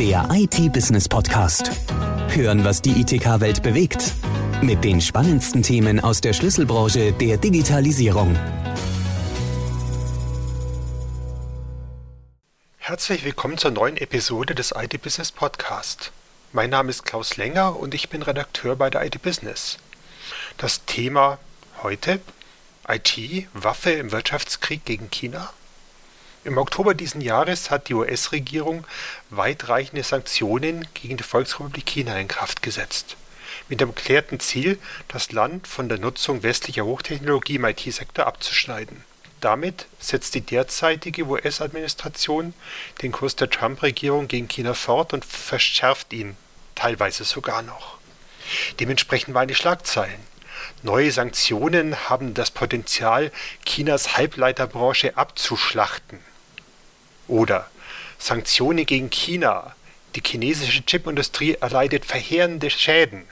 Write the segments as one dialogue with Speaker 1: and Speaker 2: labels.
Speaker 1: Der IT-Business-Podcast. Hören, was die ITK-Welt bewegt. Mit den spannendsten Themen aus der Schlüsselbranche der Digitalisierung.
Speaker 2: Herzlich willkommen zur neuen Episode des IT-Business Podcast. Mein Name ist Klaus Länger und ich bin Redakteur bei der IT-Business. Das Thema heute IT, Waffe im Wirtschaftskrieg gegen China. Im Oktober diesen Jahres hat die US-Regierung weitreichende Sanktionen gegen die Volksrepublik China in Kraft gesetzt, mit dem erklärten Ziel, das Land von der Nutzung westlicher Hochtechnologie im IT-Sektor abzuschneiden. Damit setzt die derzeitige US-Administration den Kurs der Trump-Regierung gegen China fort und verschärft ihn teilweise sogar noch. Dementsprechend waren die Schlagzeilen. Neue Sanktionen haben das Potenzial, Chinas Halbleiterbranche abzuschlachten. Oder Sanktionen gegen China. Die chinesische Chipindustrie erleidet verheerende Schäden,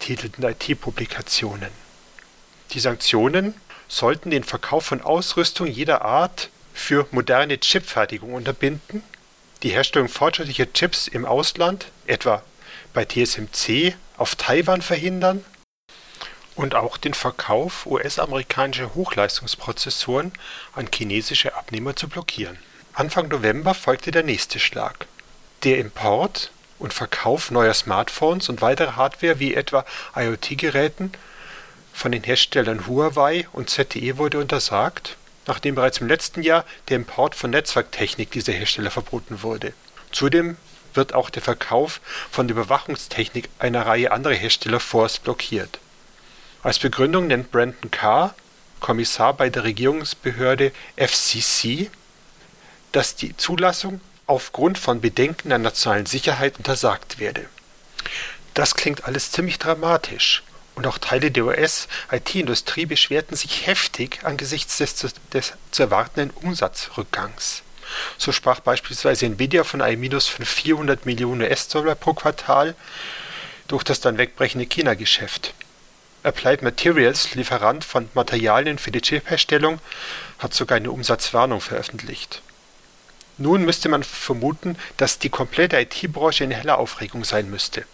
Speaker 2: titelten IT-Publikationen. Die Sanktionen sollten den Verkauf von Ausrüstung jeder Art für moderne Chipfertigung unterbinden, die Herstellung fortschrittlicher Chips im Ausland, etwa bei TSMC, auf Taiwan verhindern und auch den Verkauf US-amerikanischer Hochleistungsprozessoren an chinesische Abnehmer zu blockieren. Anfang November folgte der nächste Schlag. Der Import und Verkauf neuer Smartphones und weiterer Hardware wie etwa IoT-Geräten von den Herstellern Huawei und ZTE wurde untersagt, nachdem bereits im letzten Jahr der Import von Netzwerktechnik dieser Hersteller verboten wurde. Zudem wird auch der Verkauf von Überwachungstechnik einer Reihe anderer Hersteller vorerst blockiert. Als Begründung nennt Brandon Carr, Kommissar bei der Regierungsbehörde FCC, dass die Zulassung aufgrund von Bedenken der nationalen Sicherheit untersagt werde. Das klingt alles ziemlich dramatisch und auch Teile der US-IT-Industrie beschwerten sich heftig angesichts des, des zu erwartenden Umsatzrückgangs. So sprach beispielsweise Nvidia von einem Minus von 400 Millionen US-Dollar pro Quartal durch das dann wegbrechende China-Geschäft. Applied Materials, Lieferant von Materialien für die Chip-Herstellung, hat sogar eine Umsatzwarnung veröffentlicht. Nun müsste man vermuten, dass die komplette IT-Branche in heller Aufregung sein müsste.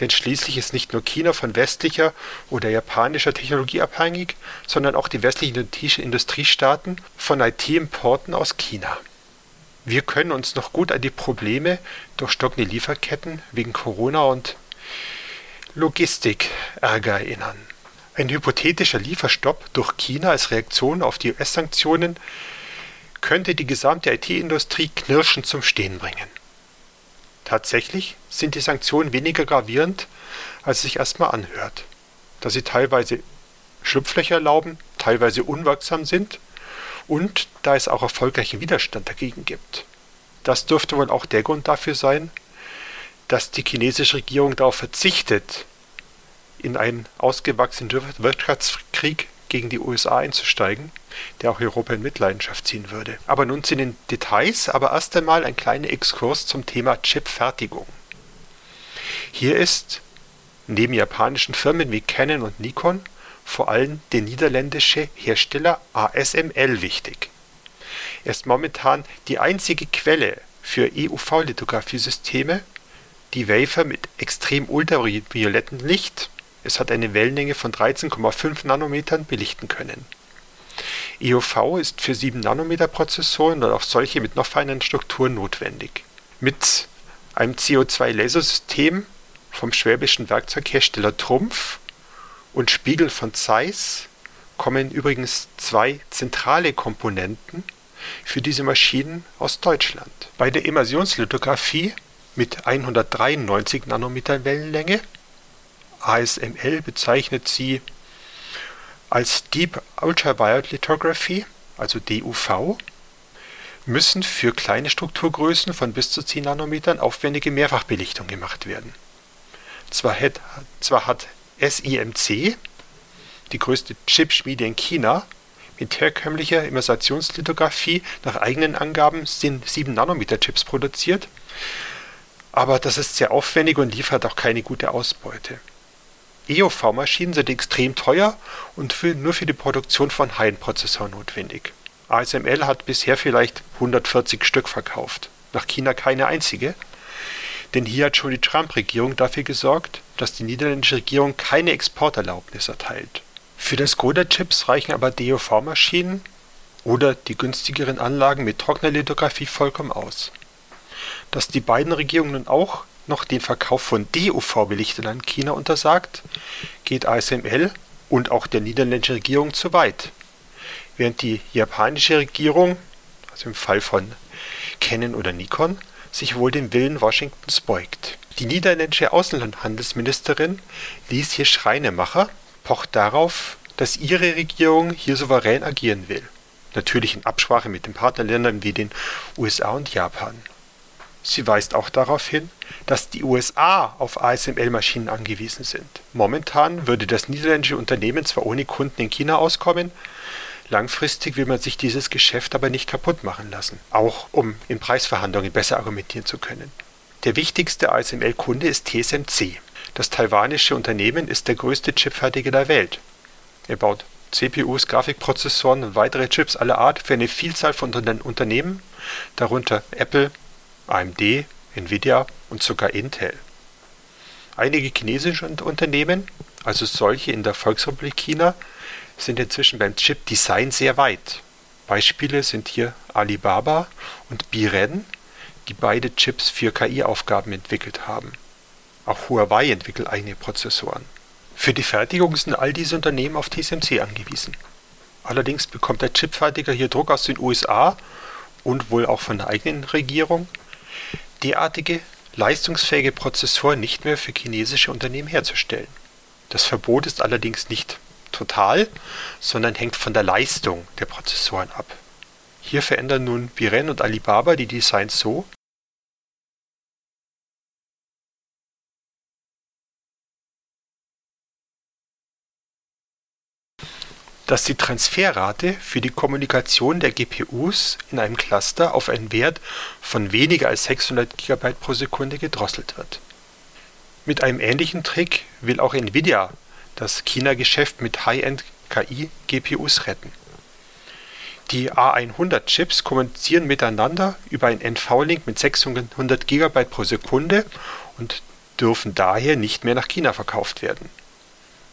Speaker 2: Denn schließlich ist nicht nur China von westlicher oder japanischer Technologie abhängig, sondern auch die westlichen Industriestaaten von IT-Importen aus China. Wir können uns noch gut an die Probleme durch stockende Lieferketten wegen Corona und Logistikärger erinnern. Ein hypothetischer Lieferstopp durch China als Reaktion auf die US-Sanktionen könnte die gesamte IT-Industrie knirschend zum Stehen bringen. Tatsächlich sind die Sanktionen weniger gravierend, als es sich erstmal anhört, da sie teilweise Schlupflöcher erlauben, teilweise unwirksam sind und da es auch erfolgreichen Widerstand dagegen gibt. Das dürfte wohl auch der Grund dafür sein, dass die chinesische Regierung darauf verzichtet, in einen ausgewachsenen Wirtschaftskrieg gegen die USA einzusteigen, der auch Europa in Mitleidenschaft ziehen würde. Aber nun zu den Details, aber erst einmal ein kleiner Exkurs zum Thema Chipfertigung. Hier ist neben japanischen Firmen wie Canon und Nikon vor allem der niederländische Hersteller ASML wichtig. Er ist momentan die einzige Quelle für EUV-Lithografiesysteme, die Wafer mit extrem ultraviolettem Licht es hat eine Wellenlänge von 13,5 Nanometern belichten können. EUV ist für 7-Nanometer-Prozessoren und auch solche mit noch feineren Strukturen notwendig. Mit einem CO2-Lasersystem vom schwäbischen Werkzeughersteller Trumpf und Spiegel von Zeiss kommen übrigens zwei zentrale Komponenten für diese Maschinen aus Deutschland. Bei der Immersionslithografie mit 193 Nanometer Wellenlänge ASML bezeichnet sie als Deep Ultraviolet Lithography, also DUV, müssen für kleine Strukturgrößen von bis zu 10 Nanometern aufwendige Mehrfachbelichtung gemacht werden. Zwar hat, zwar hat SIMC, die größte Chipschmiede in China, mit herkömmlicher Immersionslithografie nach eigenen Angaben 7 Nanometer Chips produziert, aber das ist sehr aufwendig und liefert auch keine gute Ausbeute. EUV-Maschinen sind extrem teuer und nur für die Produktion von High-End-Prozessoren notwendig. ASML hat bisher vielleicht 140 Stück verkauft, nach China keine einzige. Denn hier hat schon die Trump-Regierung dafür gesorgt, dass die niederländische Regierung keine Exporterlaubnis erteilt. Für das Skoda-Chips reichen aber DOV-Maschinen oder die günstigeren Anlagen mit Trocknerlithografie vollkommen aus. Dass die beiden Regierungen nun auch noch den Verkauf von DUV-Belichtern an China untersagt, geht ASML und auch der niederländischen Regierung zu weit. Während die japanische Regierung, also im Fall von Canon oder Nikon, sich wohl dem Willen Washingtons beugt. Die niederländische Außenhandelsministerin ließ hier Schreinemacher, pocht darauf, dass ihre Regierung hier souverän agieren will. Natürlich in Absprache mit den Partnerländern wie den USA und Japan. Sie weist auch darauf hin, dass die USA auf ASML-Maschinen angewiesen sind. Momentan würde das niederländische Unternehmen zwar ohne Kunden in China auskommen, langfristig will man sich dieses Geschäft aber nicht kaputt machen lassen, auch um in Preisverhandlungen besser argumentieren zu können. Der wichtigste ASML-Kunde ist TSMC. Das taiwanische Unternehmen ist der größte Chipfertiger der Welt. Er baut CPUs, Grafikprozessoren und weitere Chips aller Art für eine Vielzahl von Unternehmen, darunter Apple, AMD, Nvidia und sogar Intel. Einige chinesische Unternehmen, also solche in der Volksrepublik China, sind inzwischen beim Chip-Design sehr weit. Beispiele sind hier Alibaba und Biren, die beide Chips für KI-Aufgaben entwickelt haben. Auch Huawei entwickelt eigene Prozessoren. Für die Fertigung sind all diese Unternehmen auf TSMC angewiesen. Allerdings bekommt der Chipfertiger hier Druck aus den USA und wohl auch von der eigenen Regierung, derartige leistungsfähige Prozessoren nicht mehr für chinesische Unternehmen herzustellen. Das Verbot ist allerdings nicht total, sondern hängt von der Leistung der Prozessoren ab. Hier verändern nun Biren und Alibaba die Designs so, dass die Transferrate für die Kommunikation der GPUs in einem Cluster auf einen Wert von weniger als 600 GB pro Sekunde gedrosselt wird. Mit einem ähnlichen Trick will auch Nvidia das China-Geschäft mit High-End-KI-GPUs retten. Die A100-Chips kommunizieren miteinander über einen NV-Link mit 600 GB pro Sekunde und dürfen daher nicht mehr nach China verkauft werden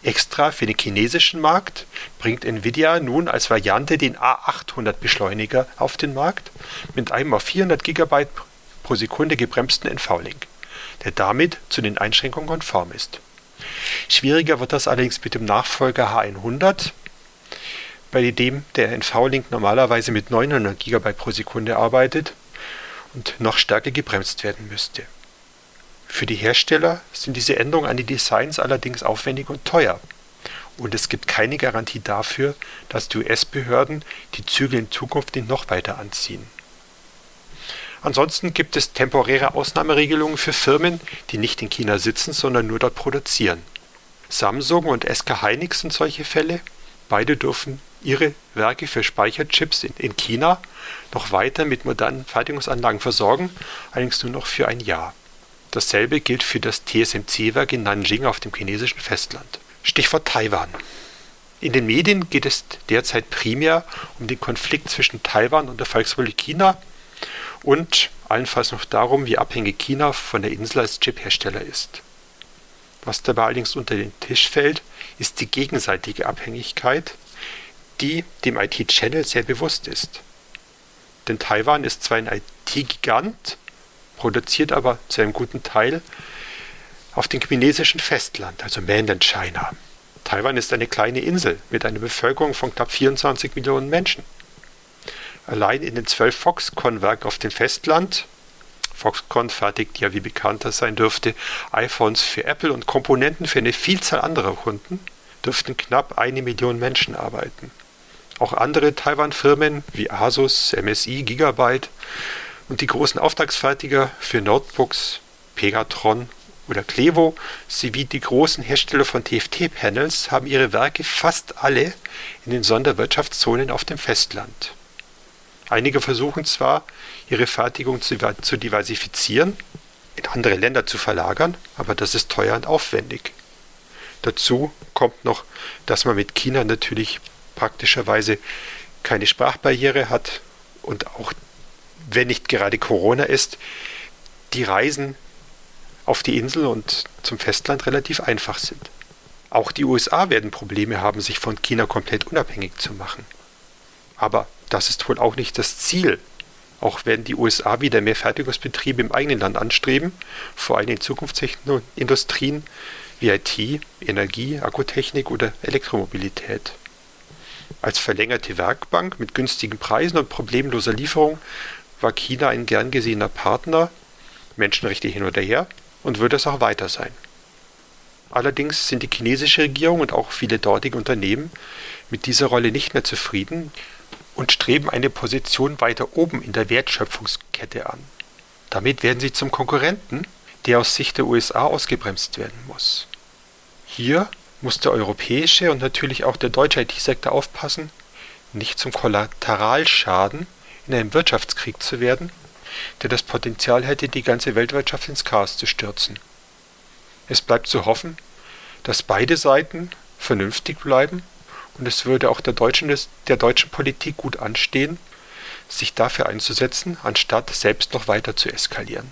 Speaker 2: Extra für den chinesischen Markt bringt Nvidia nun als Variante den A800-Beschleuniger auf den Markt mit einem auf 400 GB pro Sekunde gebremsten NV-Link, der damit zu den Einschränkungen konform ist. Schwieriger wird das allerdings mit dem Nachfolger H100, bei dem der NV-Link normalerweise mit 900 GB pro Sekunde arbeitet und noch stärker gebremst werden müsste für die Hersteller sind diese Änderungen an die Designs allerdings aufwendig und teuer, und es gibt keine Garantie dafür, dass die US-Behörden die Zügel in Zukunft nicht noch weiter anziehen. Ansonsten gibt es temporäre Ausnahmeregelungen für Firmen, die nicht in China sitzen, sondern nur dort produzieren. Samsung und SK Hynix sind solche Fälle. Beide dürfen ihre Werke für Speicherchips in, China noch weiter mit modernen Fertigungsanlagen versorgen, allerdings nur noch für ein Jahr Dasselbe gilt für das TSMC-Werk in Nanjing auf dem chinesischen Festland. Stichwort Taiwan. In den Medien geht es derzeit primär um den Konflikt zwischen Taiwan und der Volksrepublik China und allenfalls noch darum, wie abhängig China von der Insel als Chiphersteller ist. Was dabei allerdings unter den Tisch fällt, ist die gegenseitige Abhängigkeit, die dem IT-Channel sehr bewusst ist. Denn Taiwan ist zwar ein IT-Gigant, produziert aber zu einem guten Teil auf dem chinesischen Festland, also Mainland China. Taiwan ist eine kleine Insel mit einer Bevölkerung von knapp 24 Millionen Menschen. Allein in den zwölf Foxconn-Werken auf dem Festland, Foxconn fertigt ja, wie bekannter sein dürfte, iPhones für Apple und Komponenten für eine Vielzahl anderer Kunden, dürften knapp eine Million Menschen arbeiten. Auch andere Taiwan-Firmen wie Asus, MSI, Gigabyte und die großen Auftragsfertiger für Notebooks, Pegatron oder Clevo sowie die großen Hersteller von TFT-Panels haben ihre Werke fast alle in den Sonderwirtschaftszonen auf dem Festland. Einige versuchen zwar, ihre Fertigung zu, zu diversifizieren, in andere Länder zu verlagern, aber das ist teuer und aufwendig. Dazu kommt noch, dass man mit China natürlich praktischerweise keine Sprachbarriere hat und auch wenn nicht gerade Corona ist, die Reisen auf die Insel und zum Festland relativ einfach sind. Auch die USA werden Probleme haben, sich von China komplett unabhängig zu machen. Aber das ist wohl auch nicht das Ziel. Auch werden die USA wieder mehr Fertigungsbetriebe im eigenen Land anstreben, vor allem in Zukunftsindustrien wie IT, Energie, Akkutechnik oder Elektromobilität. Als verlängerte Werkbank mit günstigen Preisen und problemloser Lieferung war China ein gern gesehener Partner, Menschenrechte hin oder her, und wird es auch weiter sein. Allerdings sind die chinesische Regierung und auch viele dortige Unternehmen mit dieser Rolle nicht mehr zufrieden und streben eine Position weiter oben in der Wertschöpfungskette an. Damit werden sie zum Konkurrenten, der aus Sicht der USA ausgebremst werden muss. Hier muss der europäische und natürlich auch der deutsche IT-Sektor aufpassen, nicht zum Kollateralschaden in einem Wirtschaftskrieg zu werden, der das Potenzial hätte, die ganze Weltwirtschaft ins Chaos zu stürzen. Es bleibt zu hoffen, dass beide Seiten vernünftig bleiben und es würde auch der deutschen, der deutschen Politik gut anstehen, sich dafür einzusetzen, anstatt selbst noch weiter zu eskalieren.